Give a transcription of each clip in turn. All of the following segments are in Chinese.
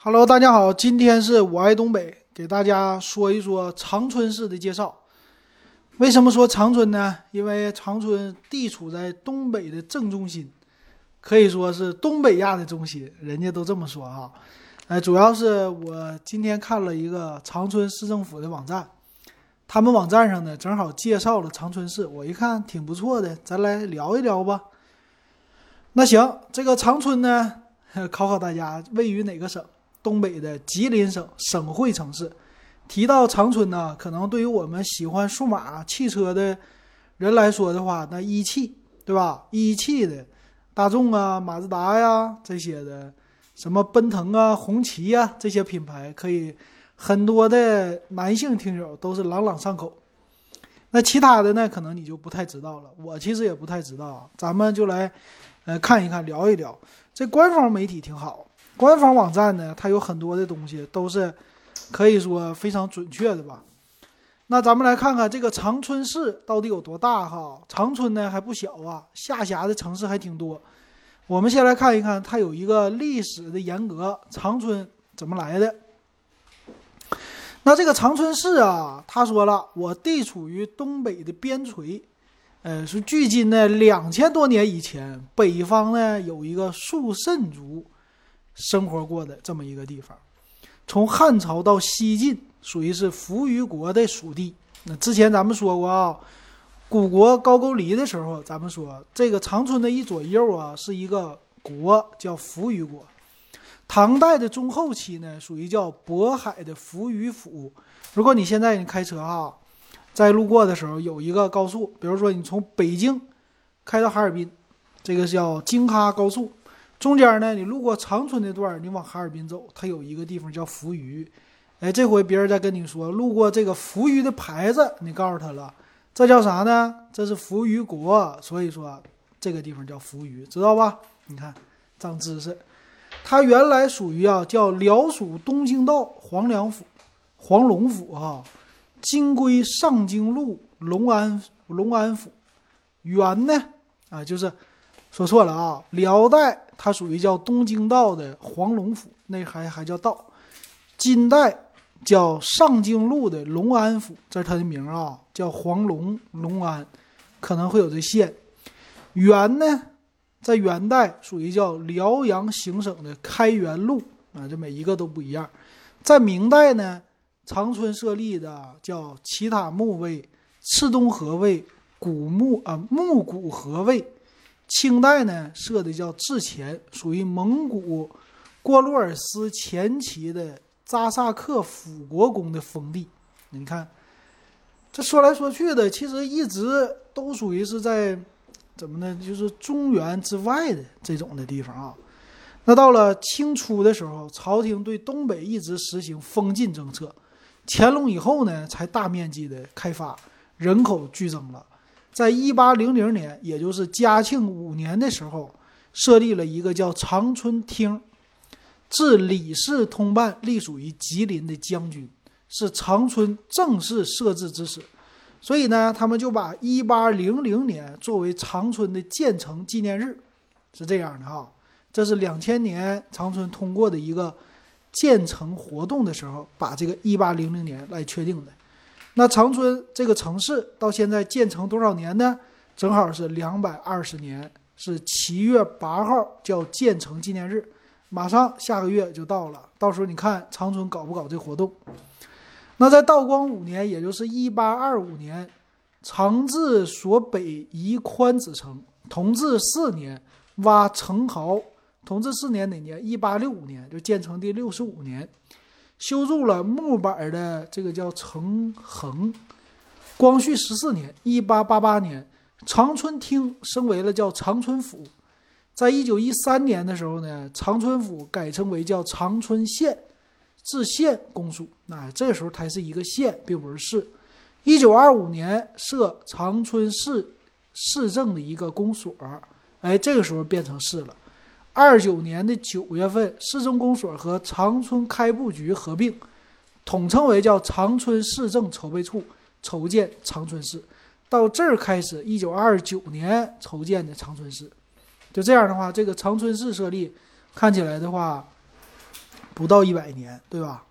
Hello，大家好，今天是我爱东北，给大家说一说长春市的介绍。为什么说长春呢？因为长春地处在东北的正中心，可以说是东北亚的中心，人家都这么说啊。哎，主要是我今天看了一个长春市政府的网站，他们网站上呢正好介绍了长春市，我一看挺不错的，咱来聊一聊吧。那行，这个长春呢，考考大家，位于哪个省？东北的吉林省省会城市，提到长春呢，可能对于我们喜欢数码汽车的人来说的话，那一汽对吧？一汽的大众啊、马自达呀这些的，什么奔腾啊、红旗呀这些品牌，可以很多的男性听友都是朗朗上口。那其他的呢，可能你就不太知道了。我其实也不太知道，咱们就来呃看一看，聊一聊。这官方媒体挺好。官方网站呢，它有很多的东西都是可以说非常准确的吧。那咱们来看看这个长春市到底有多大哈？长春呢还不小啊，下辖的城市还挺多。我们先来看一看，它有一个历史的沿革，长春怎么来的？那这个长春市啊，他说了，我地处于东北的边陲，呃，是距今呢两千多年以前，北方呢有一个肃慎族。生活过的这么一个地方，从汉朝到西晋，属于是扶余国的属地。那之前咱们说过啊，古国高句丽的时候，咱们说这个长春的一左右啊，是一个国叫扶余国。唐代的中后期呢，属于叫渤海的扶余府。如果你现在你开车啊，在路过的时候有一个高速，比如说你从北京开到哈尔滨，这个叫京哈高速。中间呢，你路过长春那段你往哈尔滨走，它有一个地方叫扶余。哎，这回别人再跟你说路过这个扶余的牌子，你告诉他了，这叫啥呢？这是扶余国，所以说这个地方叫扶余，知道吧？你看，长知识。它原来属于啊，叫辽属东京道黄梁府、黄龙府哈，今归上京路龙安龙安府。原呢啊，就是说错了啊，辽代。它属于叫东京道的黄龙府，那还还叫道。金代叫上京路的隆安府，这是它的名啊，叫黄龙隆安，可能会有这县。元呢，在元代属于叫辽阳行省的开元路啊，这每一个都不一样。在明代呢，长春设立的叫其他木卫、赤东河卫、古木啊木古河卫。清代呢设的叫治前，属于蒙古郭洛尔斯前期的扎萨克辅国公的封地。你看，这说来说去的，其实一直都属于是在怎么呢？就是中原之外的这种的地方啊。那到了清初的时候，朝廷对东北一直实行封禁政策。乾隆以后呢，才大面积的开发，人口剧增了。在一八零零年，也就是嘉庆五年的时候，设立了一个叫长春厅，至李氏通办，隶属于吉林的将军，是长春正式设置之始。所以呢，他们就把一八零零年作为长春的建成纪念日，是这样的哈。这是两千年长春通过的一个建成活动的时候，把这个一八零零年来确定的。那长春这个城市到现在建成多少年呢？正好是两百二十年，是七月八号叫建成纪念日，马上下个月就到了。到时候你看长春搞不搞这活动？那在道光五年，也就是一八二五年，长治所北移宽子城。同治四年挖城壕。同治四年哪年？一八六五年，就建成第六十五年。修筑了木板的这个叫城横。光绪十四年（一八八八年），长春厅升为了叫长春府。在一九一三年的时候呢，长春府改称为叫长春县，治县公署。那这时候它是一个县，并不是市。一九二五年设长春市市政的一个公所，哎，这个时候变成市了。二九年的九月份，市政公所和长春开埠局合并，统称为叫长春市政筹备处，筹建长春市。到这儿开始，一九二九年筹建的长春市。就这样的话，这个长春市设立，看起来的话，不到一百年，对吧？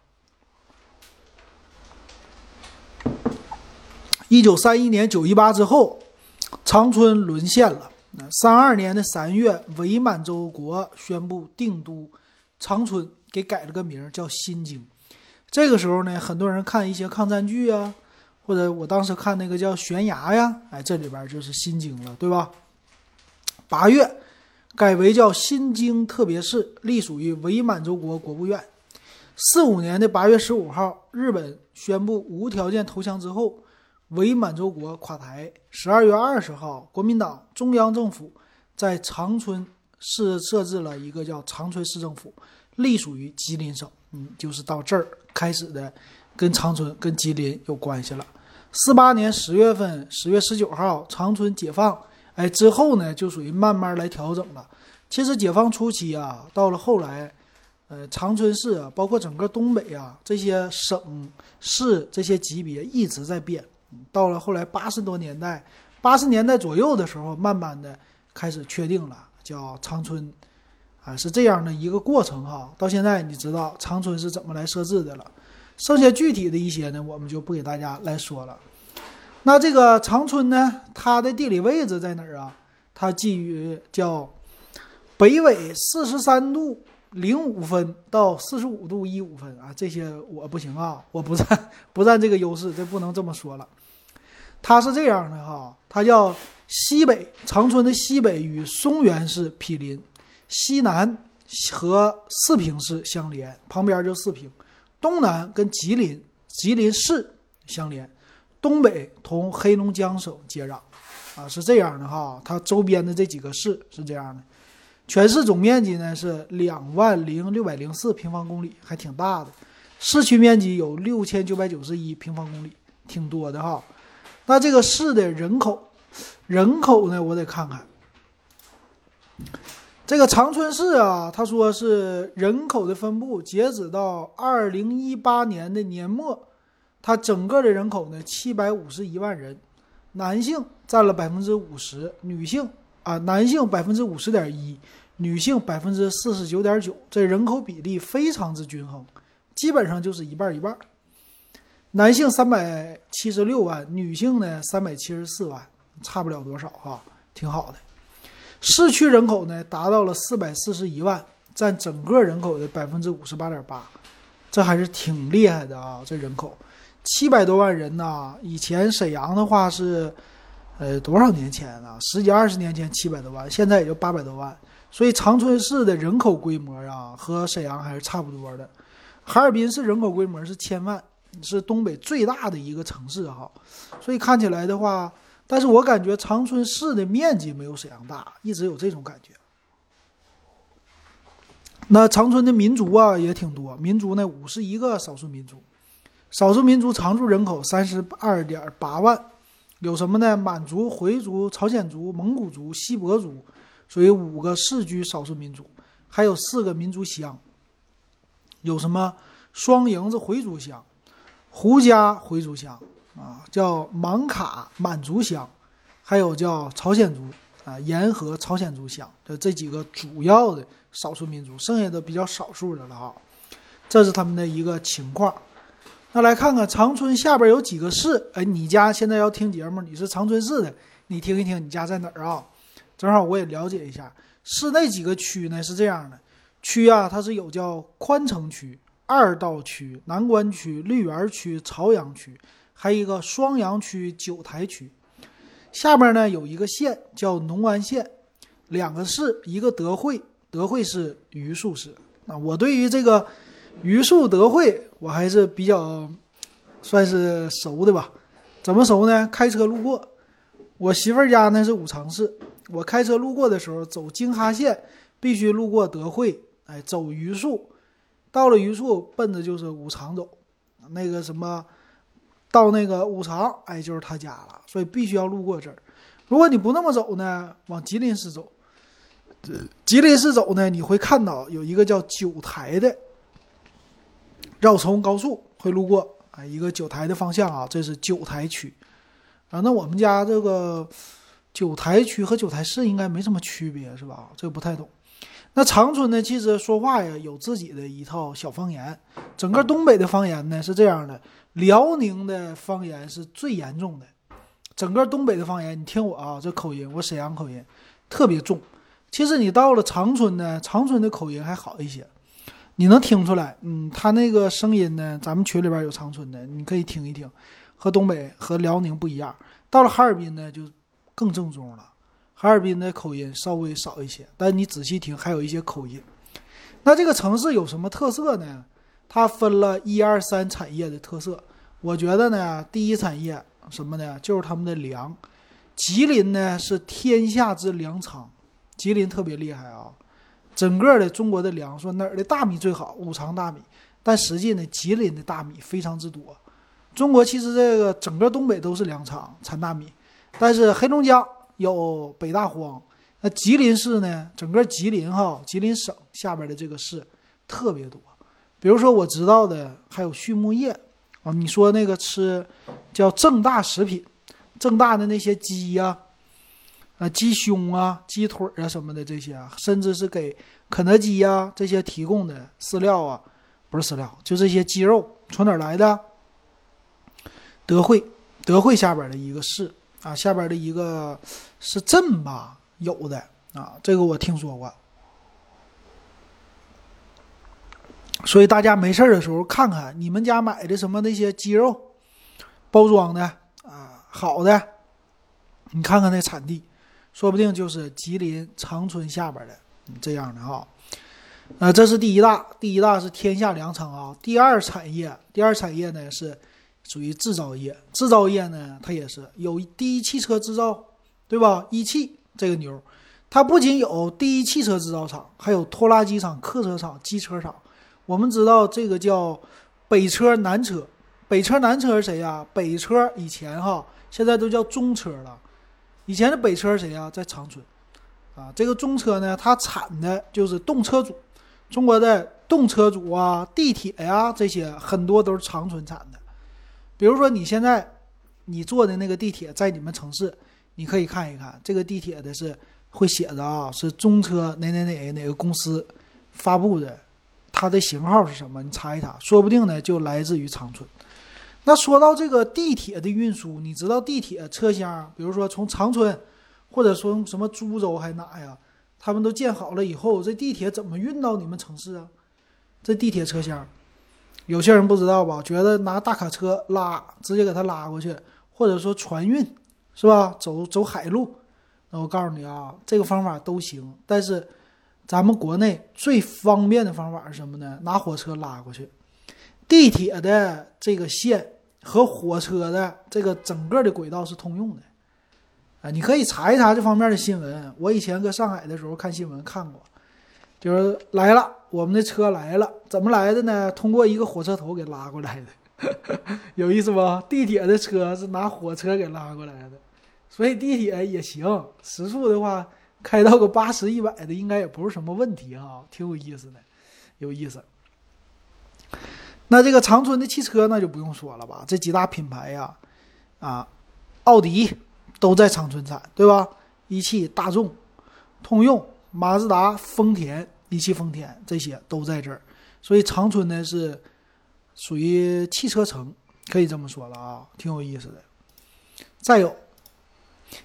一九三一年九一八之后，长春沦陷了。三二年的三月，伪满洲国宣布定都长春，给改了个名叫新京。这个时候呢，很多人看一些抗战剧啊，或者我当时看那个叫《悬崖》呀，哎，这里边就是新京了，对吧？八月，改为叫新京特别市，隶属于伪满洲国国务院。四五年的八月十五号，日本宣布无条件投降之后。伪满洲国垮台。十二月二十号，国民党中央政府在长春市设置了一个叫长春市政府，隶属于吉林省。嗯，就是到这儿开始的，跟长春、跟吉林有关系了。四八年十月份，十月十九号，长春解放。哎，之后呢，就属于慢慢来调整了。其实解放初期啊，到了后来，呃，长春市啊，包括整个东北啊，这些省市这些级别一直在变。到了后来八十多年代，八十年代左右的时候，慢慢的开始确定了，叫长春，啊，是这样的一个过程哈。到现在你知道长春是怎么来设置的了，剩下具体的一些呢，我们就不给大家来说了。那这个长春呢，它的地理位置在哪儿啊？它基于叫北纬四十三度零五分到四十五度一五分啊，这些我不行啊，我不占 不占这个优势，这不能这么说了。它是这样的哈，它叫西北长春的西北与松原市毗邻，西南和四平市相连，旁边就四平；东南跟吉林吉林市相连，东北同黑龙江省接壤，啊是这样的哈。它周边的这几个市是这样的，全市总面积呢是两万零六百零四平方公里，还挺大的。市区面积有六千九百九十一平方公里，挺多的哈。那这个市的人口，人口呢？我得看看。这个长春市啊，他说是人口的分布，截止到二零一八年的年末，它整个的人口呢七百五十一万人，男性占了百分之五十，女性啊，男性百分之五十点一，女性百分之四十九点九，这人口比例非常之均衡，基本上就是一半一半。男性三百七十六万，女性呢三百七十四万，差不了多少哈，挺好的。市区人口呢达到了四百四十一万，占整个人口的百分之五十八点八，这还是挺厉害的啊！这人口七百多万人呐，以前沈阳的话是，呃多少年前啊？十几二十年前七百多万，现在也就八百多万，所以长春市的人口规模啊和沈阳还是差不多的。哈尔滨市人口规模是千万。是东北最大的一个城市哈，所以看起来的话，但是我感觉长春市的面积没有沈阳大，一直有这种感觉。那长春的民族啊也挺多，民族呢五十一个少数民族，少数民族常住人口三十二点八万，有什么呢？满族、回族、朝鲜族、蒙古族、锡伯族，属于五个世居少数民族，还有四个民族乡，有什么双营子回族乡。胡家回族乡啊，叫芒卡满族乡，还有叫朝鲜族啊，沿河朝鲜族乡的这几个主要的少数民族，剩下的比较少数的了哈。这是他们的一个情况。那来看看长春下边有几个市？哎，你家现在要听节目，你是长春市的，你听一听，你家在哪儿啊？正好我也了解一下。市内几个区呢？是这样的，区啊，它是有叫宽城区。二道区、南关区、绿园区、朝阳区，还有一个双阳区、九台区。下边呢有一个县叫农安县，两个市，一个德惠，德惠是榆树市。啊，我对于这个榆树、德惠，我还是比较算是熟的吧。怎么熟呢？开车路过，我媳妇家呢是五常市，我开车路过的时候，走京哈线必须路过德惠，哎，走榆树。到了榆树，奔的就是五常走，那个什么，到那个五常，哎，就是他家了，所以必须要路过这儿。如果你不那么走呢，往吉林市走，吉林市走呢，你会看到有一个叫九台的绕城高速会路过，啊，一个九台的方向啊，这是九台区啊。那我们家这个九台区和九台市应该没什么区别，是吧？这个不太懂。那长春呢，其实说话呀有自己的一套小方言。整个东北的方言呢是这样的，辽宁的方言是最严重的。整个东北的方言，你听我啊，这口音，我沈阳口音特别重。其实你到了长春呢，长春的口音还好一些，你能听出来，嗯，他那个声音呢，咱们群里边有长春的，你可以听一听，和东北和辽宁不一样。到了哈尔滨呢，就更正宗了。哈尔滨的口音稍微少一些，但你仔细听，还有一些口音。那这个城市有什么特色呢？它分了一二三产业的特色。我觉得呢，第一产业什么呢？就是他们的粮。吉林呢是天下之粮仓，吉林特别厉害啊。整个的中国的粮，说哪儿的大米最好？五常大米。但实际呢，吉林的大米非常之多。中国其实这个整个东北都是粮仓，产大米，但是黑龙江。有北大荒，那吉林市呢？整个吉林哈，吉林省下边的这个市特别多。比如说我知道的还有畜牧业啊，你说那个吃叫正大食品，正大的那些鸡呀，啊鸡胸啊、鸡腿啊什么的这些啊，甚至是给肯德基呀这些提供的饲料啊，不是饲料，就这些鸡肉从哪来的？德惠，德惠下边的一个市。啊，下边的一个是镇吧，有的啊，这个我听说过。所以大家没事的时候看看你们家买的什么那些鸡肉，包装的啊好的，你看看那产地，说不定就是吉林长春下边的这样的哈。呃，这是第一大，第一大是天下粮仓啊。第二产业，第二产业呢是。属于制造业，制造业呢，它也是有第一汽车制造，对吧？一汽这个牛，它不仅有第一汽车制造厂，还有拖拉机厂、客车厂、机车厂。我们知道这个叫北车南车，北车南车是谁呀？北车以前哈，现在都叫中车了。以前的北车是谁呀？在长春，啊，这个中车呢，它产的就是动车组，中国的动车组啊，地铁呀这些很多都是长春产的。比如说，你现在你坐的那个地铁在你们城市，你可以看一看这个地铁的是会写着啊，是中车哪哪哪哪个公司发布的，它的型号是什么？你查一查，说不定呢就来自于长春。那说到这个地铁的运输，你知道地铁车厢，比如说从长春，或者说什么株洲还哪呀，他们都建好了以后，这地铁怎么运到你们城市啊？这地铁车厢。有些人不知道吧？觉得拿大卡车拉，直接给他拉过去，或者说船运，是吧？走走海路。那我告诉你啊，这个方法都行。但是，咱们国内最方便的方法是什么呢？拿火车拉过去。地铁的这个线和火车的这个整个的轨道是通用的。啊，你可以查一查这方面的新闻。我以前搁上海的时候看新闻看过，就是来了。我们的车来了，怎么来的呢？通过一个火车头给拉过来的，有意思不？地铁的车是拿火车给拉过来的，所以地铁也行，时速的话开到个八十一百的，应该也不是什么问题啊，挺有意思的，有意思。那这个长春的汽车那就不用说了吧，这几大品牌呀，啊，奥迪都在长春产，对吧？一汽、大众、通用、马自达、丰田。一汽丰田这些都在这儿，所以长春呢是属于汽车城，可以这么说了啊，挺有意思的。再有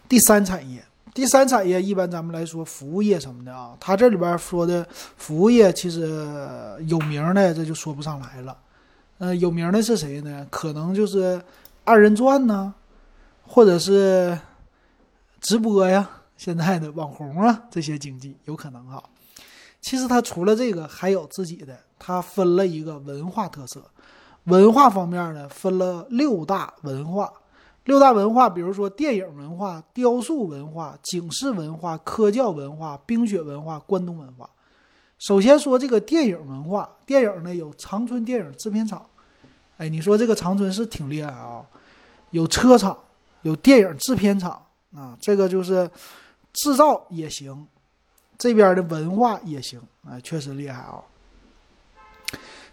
第三产业，第三产业一般咱们来说服务业什么的啊，它这里边说的服务业其实有名的这就说不上来了。呃，有名的是谁呢？可能就是二人转呢，或者是直播呀，现在的网红啊，这些经济有可能哈。其实它除了这个，还有自己的，它分了一个文化特色。文化方面呢，分了六大文化。六大文化，比如说电影文化、雕塑文化、警示文化、科教文化、冰雪文化、关东文化。首先说这个电影文化，电影呢有长春电影制片厂。哎，你说这个长春是挺厉害啊，有车厂，有电影制片厂啊，这个就是制造也行。这边的文化也行，啊，确实厉害啊！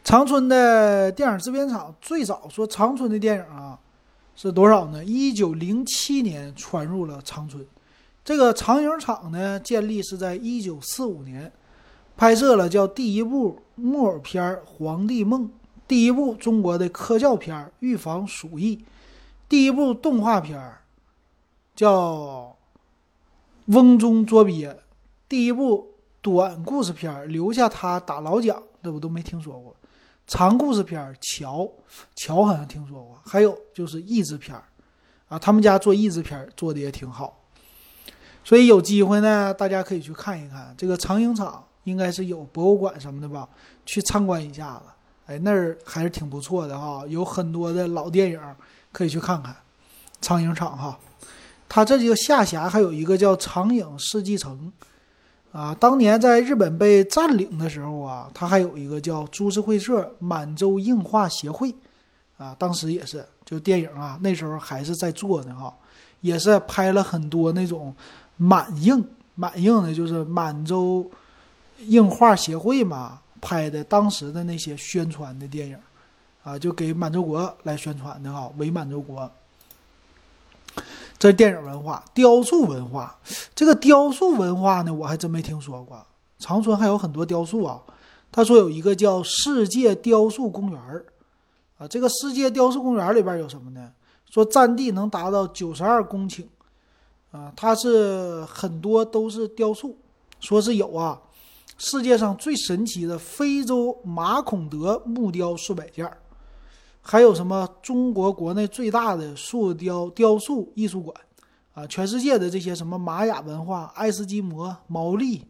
长春的电影制片厂最早说长春的电影啊是多少呢？一九零七年传入了长春。这个长影厂呢建立是在一九四五年，拍摄了叫第一部木偶片《皇帝梦》，第一部中国的科教片《预防鼠疫》，第一部动画片叫《瓮中捉鳖》，第一部短故事片留下他打老蒋，这我都没听说过。长故事片乔》，乔好像听说过，还有就是译制片啊，他们家做译制片做的也挺好。所以有机会呢，大家可以去看一看这个长影厂，应该是有博物馆什么的吧，去参观一下子。哎，那儿还是挺不错的哈，有很多的老电影可以去看看。长影厂哈，它这就下辖还有一个叫长影世纪城，啊，当年在日本被占领的时候啊，它还有一个叫株式会社满洲映画协会，啊，当时也是就电影啊，那时候还是在做呢哈，也是拍了很多那种。满映满映的就是满洲映画协会嘛拍的当时的那些宣传的电影，啊，就给满洲国来宣传的哈，伪满洲国。这电影文化，雕塑文化，这个雕塑文化呢，我还真没听说过。长春还有很多雕塑啊。他说有一个叫世界雕塑公园，啊，这个世界雕塑公园里边有什么呢？说占地能达到九十二公顷。啊，它是很多都是雕塑，说是有啊，世界上最神奇的非洲马孔德木雕数百件还有什么中国国内最大的塑雕雕塑艺术馆，啊，全世界的这些什么玛雅文化、爱斯基摩、毛利、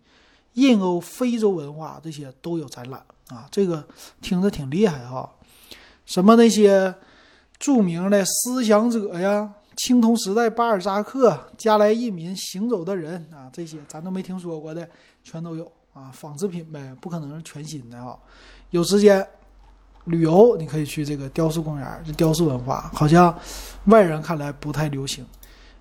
印欧、非洲文化这些都有展览啊，这个听着挺厉害哈，什么那些著名的思想者呀。青铜时代巴尔扎克、加莱移民行走的人啊，这些咱都没听说过的，全都有啊，仿制品呗，不可能是全新的啊。有时间旅游，你可以去这个雕塑公园，这雕塑文化好像外人看来不太流行。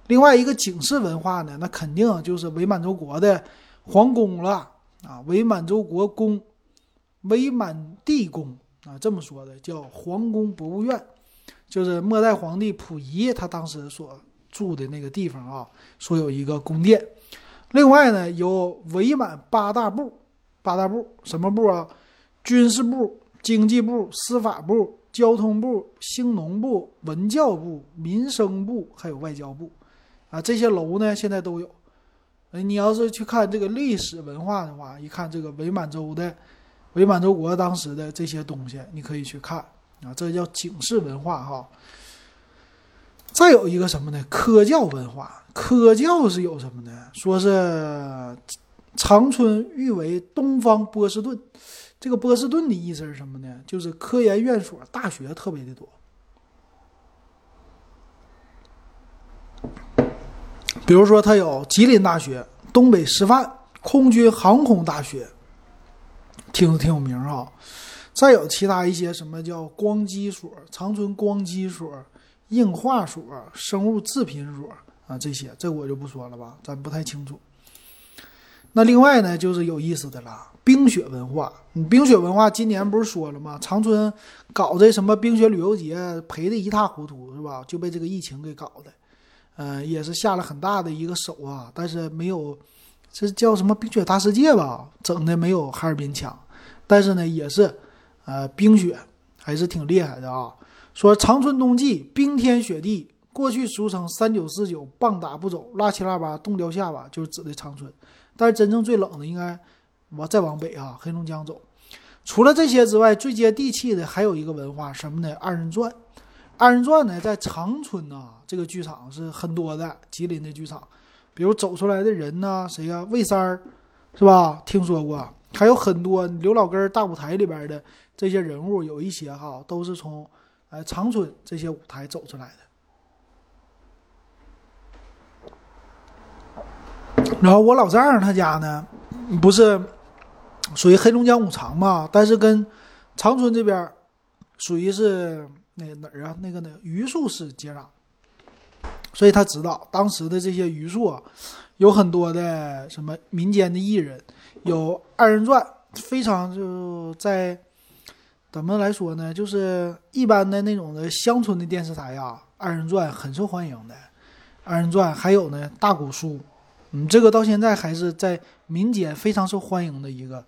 另外一个警示文化呢，那肯定就是伪满洲国的皇宫了啊，伪满洲国宫、伪满帝宫啊，这么说的叫皇宫博物院。就是末代皇帝溥仪他当时所住的那个地方啊，说有一个宫殿。另外呢，有伪满八大部，八大部什么部啊？军事部、经济部、司法部、交通部、兴农部、文教部、民生部，还有外交部。啊，这些楼呢现在都有。你要是去看这个历史文化的话，一看这个伪满洲的伪满洲国当时的这些东西，你可以去看。啊，这叫警示文化哈。再有一个什么呢？科教文化。科教是有什么呢？说是长春誉为东方波士顿。这个波士顿的意思是什么呢？就是科研院所、大学特别的多。比如说，它有吉林大学、东北师范、空军航空大学，听着挺有名啊。再有其他一些什么叫光机所、长春光机所、硬化所、生物制品所啊，这些这我就不说了吧，咱不太清楚。那另外呢，就是有意思的啦，冰雪文化。你冰雪文化今年不是说了吗？长春搞这什么冰雪旅游节，赔的一塌糊涂，是吧？就被这个疫情给搞的，嗯，也是下了很大的一个手啊。但是没有，这叫什么冰雪大世界吧？整的没有哈尔滨强，但是呢，也是。呃，冰雪还是挺厉害的啊。说长春冬季冰天雪地，过去俗称三九四九，棒打不走，拉七拉八，冻掉下巴，就是指的长春。但是真正最冷的应该往再往北啊，黑龙江走。除了这些之外，最接地气的还有一个文化什么呢？二人转。二人转呢，在长春呐，这个剧场是很多的，吉林的剧场，比如走出来的人呢，谁呀？魏三儿，是吧？听说过。还有很多刘老根大舞台里边的。这些人物有一些哈，都是从，呃长春这些舞台走出来的。然后我老丈人他家呢，不是属于黑龙江五常嘛，但是跟长春这边属于是那哪儿啊？那个那榆树市接壤，所以他知道当时的这些榆树啊，有很多的什么民间的艺人，有二人转，非常就在。怎么来说呢？就是一般的那种的乡村的电视台啊，二人转很受欢迎的。二人转还有呢，大鼓书，嗯，这个到现在还是在民间非常受欢迎的一个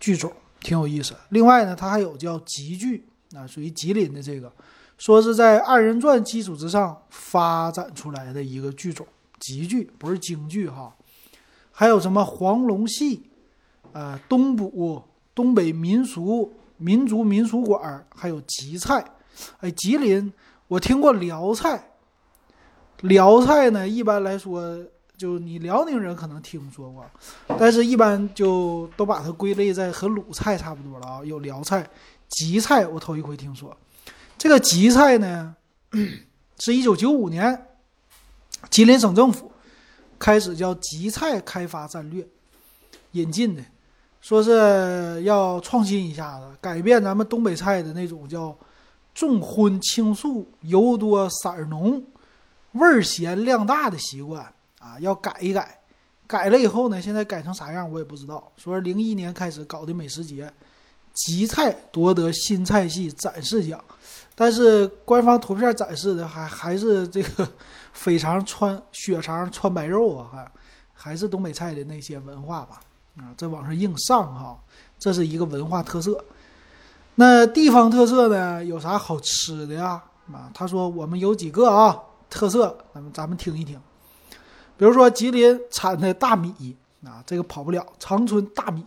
剧种，挺有意思。另外呢，它还有叫吉剧啊，属于吉林的这个，说是在二人转基础之上发展出来的一个剧种，吉剧不是京剧哈。还有什么黄龙戏，呃，东补东北民俗民族民俗馆，还有吉菜。哎，吉林我听过辽菜，辽菜呢，一般来说。就你辽宁人可能听说过，但是一般就都把它归类在和鲁菜差不多了啊。有辽菜、吉菜，我头一回听说。这个吉菜呢，是一九九五年吉林省政府开始叫吉菜开发战略引进的，说是要创新一下子，改变咱们东北菜的那种叫重荤轻素、油多色浓、味儿咸量大的习惯。啊，要改一改，改了以后呢，现在改成啥样我也不知道。说零一年开始搞的美食节，吉菜夺得新菜系展示奖，但是官方图片展示的还还是这个 肥肠穿血肠穿白肉啊，还还是东北菜的那些文化吧。啊，这往上硬上哈，这是一个文化特色。那地方特色呢，有啥好吃的呀？啊，他说我们有几个啊特色，咱们咱们听一听。比如说吉林产的大米啊，这个跑不了。长春大米，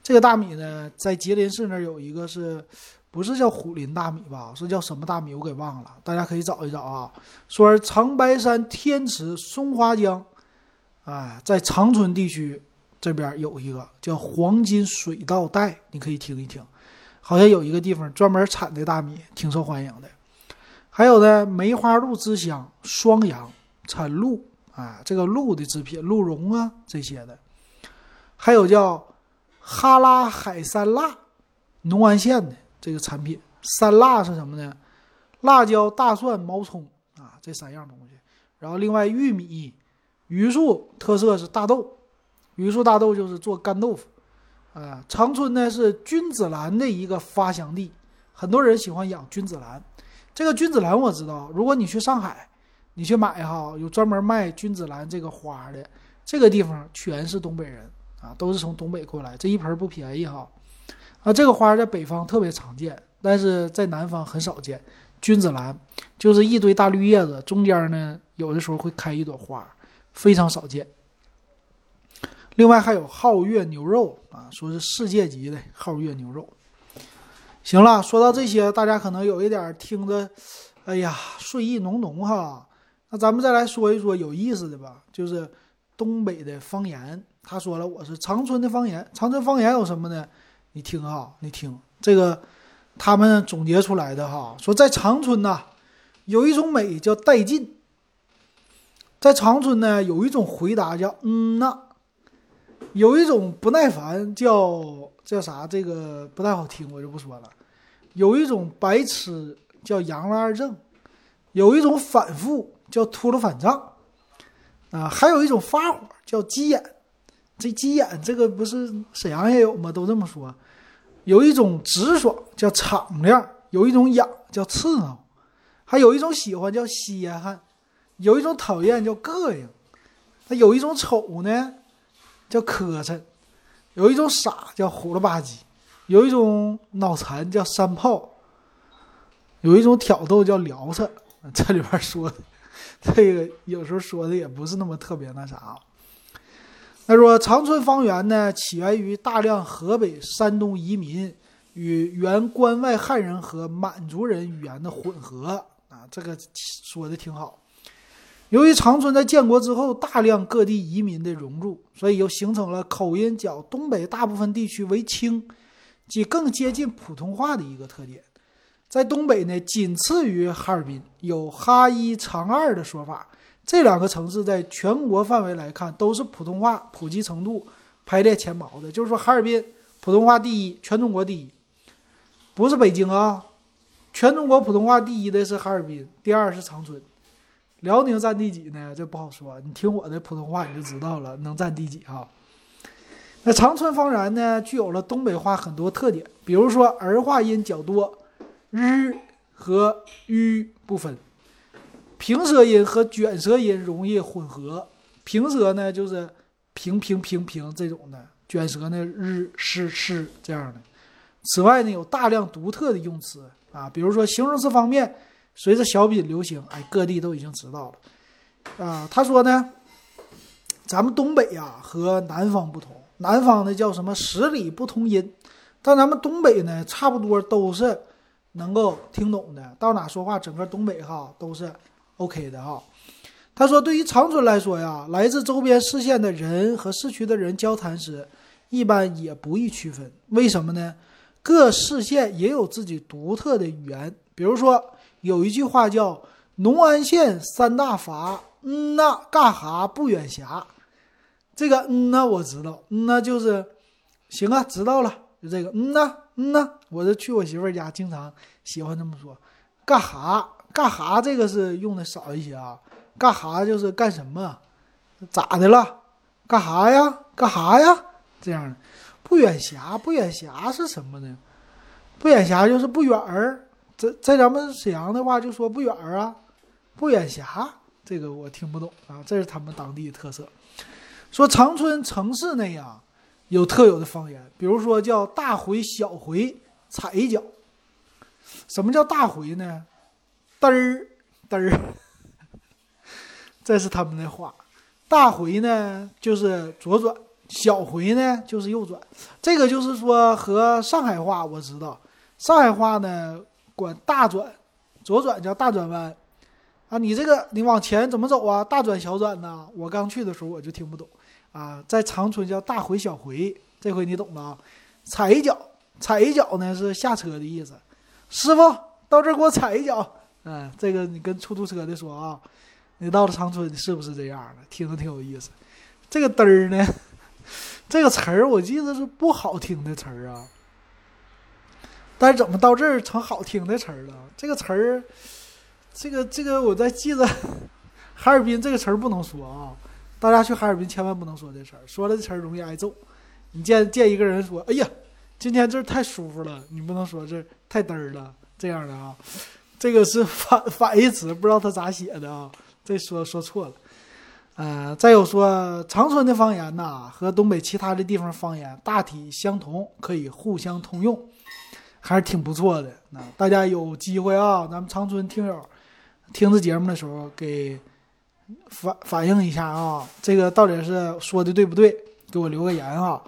这个大米呢，在吉林市那儿有一个是，不是叫虎林大米吧？是叫什么大米？我给忘了，大家可以找一找啊。说长白山天池松花江，哎，在长春地区这边有一个叫黄金水稻带，你可以听一听，好像有一个地方专门产的大米，挺受欢迎的。还有呢，梅花鹿之乡双阳产鹿。啊，这个鹿的制品，鹿茸啊这些的，还有叫哈拉海山辣，农安县的这个产品。山辣是什么呢？辣椒、大蒜、毛葱啊，这三样东西。然后另外玉米、榆树特色是大豆，榆树大豆就是做干豆腐。啊，长春呢是君子兰的一个发祥地，很多人喜欢养君子兰。这个君子兰我知道，如果你去上海。你去买哈，有专门卖君子兰这个花的，这个地方全是东北人啊，都是从东北过来，这一盆不便宜哈。啊，这个花在北方特别常见，但是在南方很少见。君子兰就是一堆大绿叶子，中间呢有的时候会开一朵花，非常少见。另外还有皓月牛肉啊，说是世界级的皓月牛肉。行了，说到这些，大家可能有一点听着，哎呀，睡意浓浓哈。那咱们再来说一说有意思的吧，就是东北的方言。他说了，我是长春的方言。长春方言有什么呢？你听哈，你听这个，他们总结出来的哈，说在长春呐，有一种美叫带劲。在长春呢，有一种回答叫嗯呐，有一种不耐烦叫叫啥？这个不太好听，我就不说了。有一种白痴叫杨了二正，有一种反复。叫秃噜反账，啊，还有一种发火叫急眼，这急眼这个不是沈阳也有吗？都这么说。有一种直爽叫敞亮，有一种痒叫刺挠，还有一种喜欢叫稀罕，有一种讨厌叫膈应，那有一种丑呢叫磕碜，有一种傻叫虎了吧唧，有一种脑残叫山炮，有一种挑逗叫聊扯。这里边说的。这个有时候说的也不是那么特别那啥。他说长春方言呢，起源于大量河北、山东移民与原关外汉人和满族人语言的混合啊，这个说的挺好。由于长春在建国之后大量各地移民的融入，所以又形成了口音较东北大部分地区为轻，即更接近普通话的一个特点。在东北呢，仅次于哈尔滨，有“哈一长二”的说法。这两个城市在全国范围来看，都是普通话普及程度排列前茅的。就是说，哈尔滨普通话第一，全中国第一，不是北京啊。全中国普通话第一的是哈尔滨，第二是长春。辽宁占第几呢？这不好说。你听我的普通话你就知道了，能占第几哈。那长春方言呢，具有了东北话很多特点，比如说儿化音较多。日和吁不分，平舌音和卷舌音容易混合。平舌呢，就是平平平平这种的，卷舌呢日诗诗这样的。此外呢，有大量独特的用词啊，比如说形容词方面，随着小品流行，哎，各地都已经知道了啊。他说呢，咱们东北呀和南方不同，南方呢叫什么十里不同音，但咱们东北呢差不多都是能够听懂的，到哪说话，整个东北哈都是 OK 的哈。他说，对于长春来说呀，来自周边市县的人和市区的人交谈时，一般也不易区分。为什么呢？各市县也有自己独特的语言，比如说有一句话叫“农安县三大阀，嗯呐，干哈不远辖”。这个嗯呐我知道，嗯呐就是行啊，知道了，就这个嗯呐嗯呐，我这去我媳妇家经常喜欢这么说。干哈干哈这个是用的少一些啊。干哈就是干什么，咋的了？干哈呀？干哈呀？这样的，不远辖，不远辖是什么呢？不远辖就是不远儿，在在咱们沈阳的话就说不远儿啊，不远辖，这个我听不懂啊，这是他们当地的特色。说长春城市内呀，有特有的方言，比如说叫大回、小回、踩一脚。什么叫大回呢？嘚儿嘚儿。这是他们的话，大回呢就是左转，小回呢就是右转。这个就是说和上海话我知道，上海话呢管大转，左转叫大转弯，啊，你这个你往前怎么走啊？大转小转呢？我刚去的时候我就听不懂，啊，在长春叫大回小回，这回你懂了啊？踩一脚，踩一脚呢是下车的意思，师傅到这儿给我踩一脚，嗯，这个你跟出租车的说啊。你到了长春是不是这样的？听着挺有意思。这个“嘚儿”呢，这个词儿我记得是不好听的词儿啊。但是怎么到这儿成好听的词儿了？这个词儿，这个这个，我在记着。哈尔滨这个词儿不能说啊，大家去哈尔滨千万不能说这词儿，说了这词儿容易挨揍。你见见一个人说：“哎呀，今天这太舒服了。”你不能说这太嘚儿了，这样的啊。这个是反反义词，不知道他咋写的啊。这说说错了，呃，再有说长春的方言呐，和东北其他的地方方言大体相同，可以互相通用，还是挺不错的。那大家有机会啊，咱们长春听友听这节目的时候，给反反映一下啊，这个到底是说的对不对？给我留个言啊。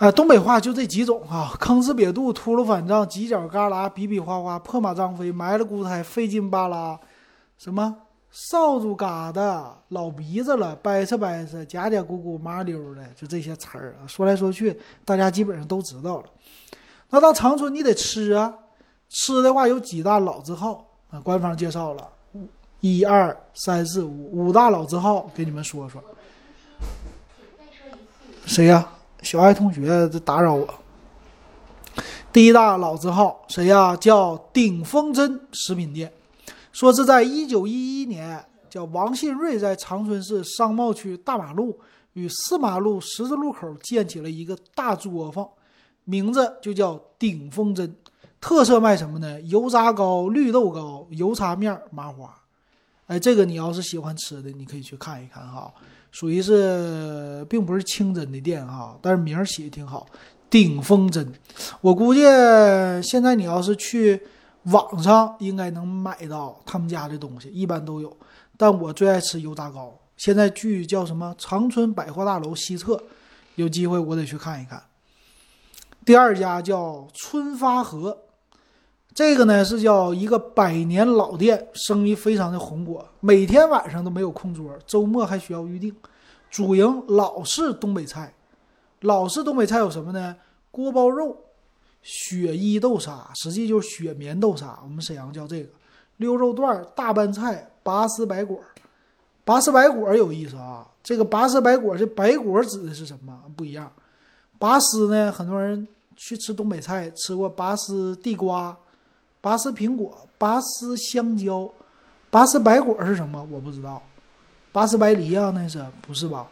啊，东北话就这几种啊，坑哧瘪肚、秃噜反账、犄角旮旯、比比划划、破马张飞、埋了骨胎、费劲巴拉，什么？扫帚疙瘩、老鼻子了、掰扯掰扯、夹夹咕咕、麻溜的，就这些词儿啊，说来说去，大家基本上都知道了。那到长春你得吃啊，吃的话有几大老字号啊？官方介绍了，一二三四五五大老字号，给你们说说。谁呀？小爱同学在打扰我。第一大老字号谁呀？叫鼎丰珍食品店。说是在一九一一年，叫王信瑞在长春市商贸区大马路与四马路十字路口建起了一个大作坊，名字就叫鼎丰珍。特色卖什么呢？油炸糕、绿豆糕、油茶面、麻花。哎，这个你要是喜欢吃的，你可以去看一看哈。属于是并不是清真的店哈，但是名儿起的挺好，鼎丰珍。我估计现在你要是去。网上应该能买到他们家的东西，一般都有。但我最爱吃油炸糕。现在据叫什么长春百货大楼西侧，有机会我得去看一看。第二家叫春发和，这个呢是叫一个百年老店，生意非常的红火，每天晚上都没有空桌，周末还需要预定。主营老式东北菜，老式东北菜有什么呢？锅包肉。雪衣豆沙实际就是雪棉豆沙，我们沈阳叫这个溜肉段、大拌菜、拔丝白果。拔丝白果有意思啊，这个拔丝白果这白果指的是什么？不一样。拔丝呢，很多人去吃东北菜吃过拔丝地瓜、拔丝苹果、拔丝香蕉，拔丝白果是什么？我不知道。拔丝白梨啊，那是不是吧？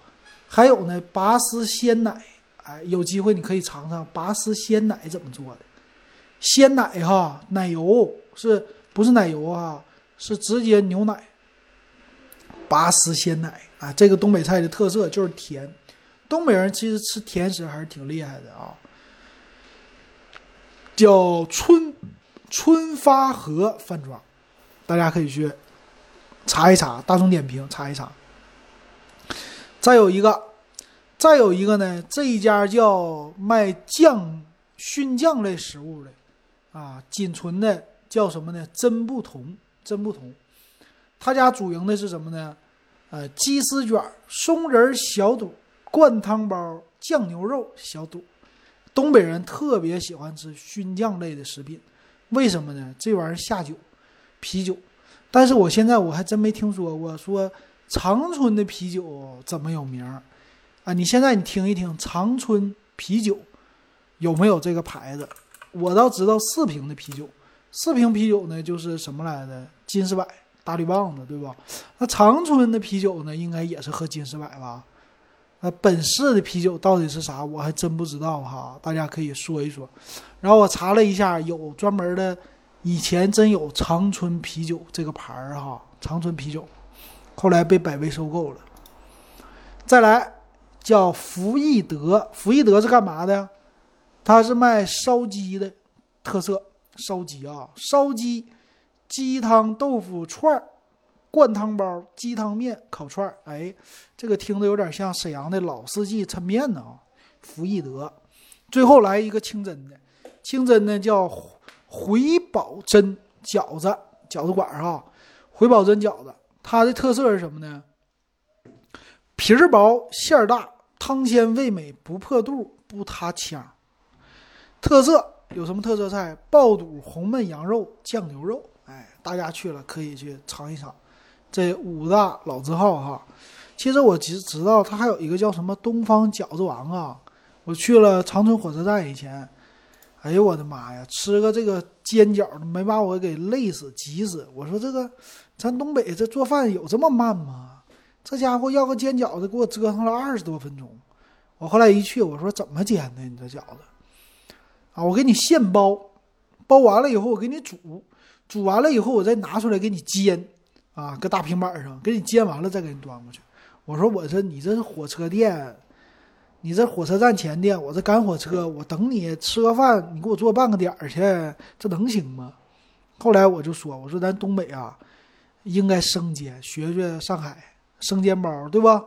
还有呢，拔丝鲜奶。哎，有机会你可以尝尝拔丝鲜奶怎么做的。鲜奶哈，奶油是不是奶油啊？是直接牛奶。拔丝鲜奶啊，这个东北菜的特色就是甜，东北人其实吃甜食还是挺厉害的啊，叫春春发和饭庄，大家可以去查一查，大众点评查一查。再有一个，再有一个呢，这一家叫卖酱熏酱类食物的啊，仅存的叫什么呢？真不同，真不同。他家主营的是什么呢？呃，鸡丝卷、松仁小肚、灌汤包、酱牛肉小肚。东北人特别喜欢吃熏酱类的食品，为什么呢？这玩意儿下酒，啤酒。但是我现在我还真没听说过说长春的啤酒怎么有名儿啊？你现在你听一听长春啤酒有没有这个牌子？我倒知道四平的啤酒，四瓶啤酒呢就是什么来的？金士百。大绿棒子，对吧？那长春的啤酒呢，应该也是喝金士百吧？那本市的啤酒到底是啥？我还真不知道哈，大家可以说一说。然后我查了一下，有专门的，以前真有长春啤酒这个牌儿哈，长春啤酒，后来被百威收购了。再来叫福义德，福义德是干嘛的呀？它是卖烧鸡的，特色烧鸡啊，烧鸡。鸡汤豆腐串儿、灌汤包、鸡汤面、烤串儿，哎，这个听着有点像沈阳的老四季抻面呢啊！福义德，最后来一个清真的，清真的叫回宝珍饺子，饺子馆儿哈，回宝珍饺子，它的特色是什么呢？皮儿薄馅儿大，汤鲜味美，不破肚不塌腔。特色有什么特色菜？爆肚红焖羊肉、酱牛肉。哎，大家去了可以去尝一尝，这五大老字号哈。其实我只知道，它还有一个叫什么东方饺子王啊。我去了长春火车站以前，哎呦我的妈呀，吃个这个煎饺没把我给累死急死。我说这个咱东北这做饭有这么慢吗？这家伙要个煎饺子给我折腾了二十多分钟。我后来一去，我说怎么煎的你这饺子？啊，我给你现包，包完了以后我给你煮。煮完了以后，我再拿出来给你煎，啊，搁大平板上给你煎完了再给你端过去。我说，我说你这是火车店，你这火车站前店，我这赶火车，我等你吃个饭，你给我做半个点儿去，这能行吗？后来我就说，我说咱东北啊，应该生煎，学学上海生煎包，对吧？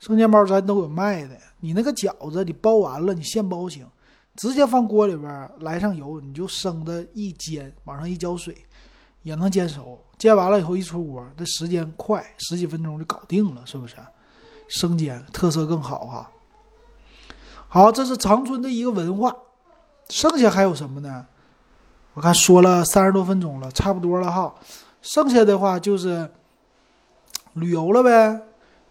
生煎包咱都有卖的，你那个饺子你包完了，你现包行，直接放锅里边来上油，你就生的一煎，往上一浇水。也能煎熟，煎完了以后一出锅，这时间快，十几分钟就搞定了，是不是？生煎特色更好哈。好，这是长春的一个文化，剩下还有什么呢？我看说了三十多分钟了，差不多了哈。剩下的话就是旅游了呗，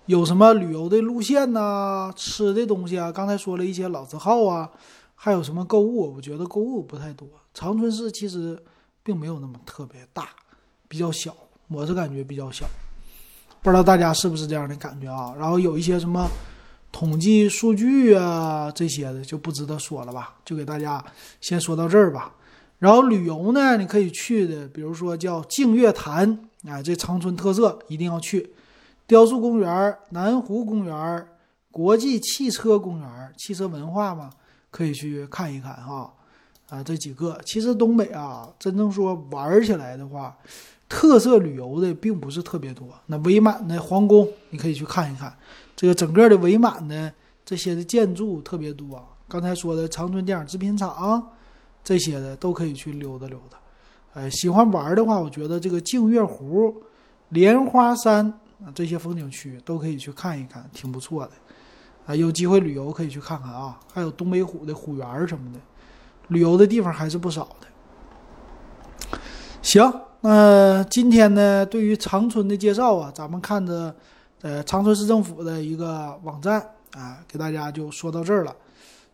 有什么旅游的路线呐？吃的东西啊？刚才说了一些老字号啊，还有什么购物？我觉得购物不太多。长春市其实。并没有那么特别大，比较小，我是感觉比较小，不知道大家是不是这样的感觉啊？然后有一些什么统计数据啊这些的就不值得说了吧，就给大家先说到这儿吧。然后旅游呢，你可以去的，比如说叫净月潭啊，这长春特色一定要去，雕塑公园、南湖公园、国际汽车公园，汽车文化嘛，可以去看一看哈。啊这几个其实东北啊，真正说玩起来的话，特色旅游的并不是特别多。那伪满的皇宫你可以去看一看，这个整个的伪满的这些的建筑特别多。刚才说的长春电影制片厂这些的都可以去溜达溜达。哎，喜欢玩的话，我觉得这个净月湖、莲花山啊这些风景区都可以去看一看，挺不错的。啊，有机会旅游可以去看看啊，还有东北虎的虎园什么的。旅游的地方还是不少的。行，那今天呢，对于长春的介绍啊，咱们看着呃长春市政府的一个网站啊，给大家就说到这儿了。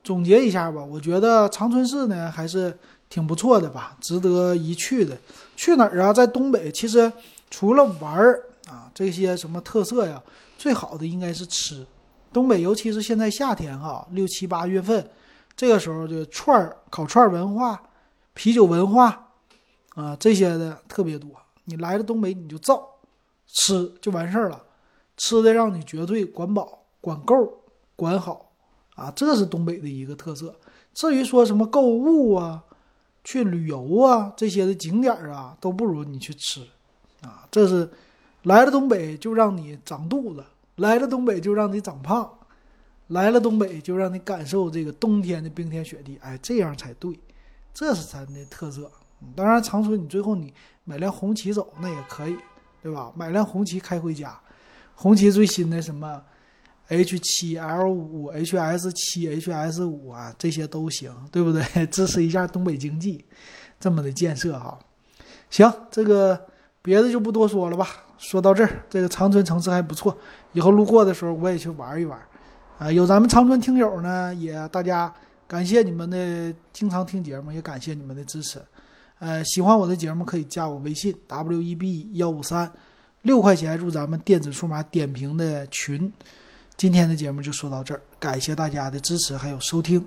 总结一下吧，我觉得长春市呢还是挺不错的吧，值得一去的。去哪儿啊？在东北，其实除了玩儿啊这些什么特色呀，最好的应该是吃。东北，尤其是现在夏天哈，六七八月份。这个时候就串儿、烤串儿文化、啤酒文化，啊，这些的特别多。你来了东北，你就造吃就完事儿了，吃的让你绝对管饱、管够、管好、啊，这是东北的一个特色。至于说什么购物啊、去旅游啊这些的景点啊，都不如你去吃啊。这是来了东北就让你长肚子，来了东北就让你长胖，来了东北就让你感受这个冬天的冰天雪地。哎，这样才对，这是咱的特色。当然，长春你最后你买辆红旗走那也可以，对吧？买辆红旗开回家，红旗最新的什么 H 七 L 五、HS 七、HS 五啊，这些都行，对不对？支持一下东北经济这么的建设哈。行，这个别的就不多说了吧。说到这儿，这个长春城市还不错，以后路过的时候我也去玩一玩。啊，有咱们长春听友呢，也大家感谢你们的经常听节目，也感谢你们的支持。呃，喜欢我的节目可以加我微信 w e b 幺五三，六块钱入咱们电子数码点评的群。今天的节目就说到这儿，感谢大家的支持还有收听。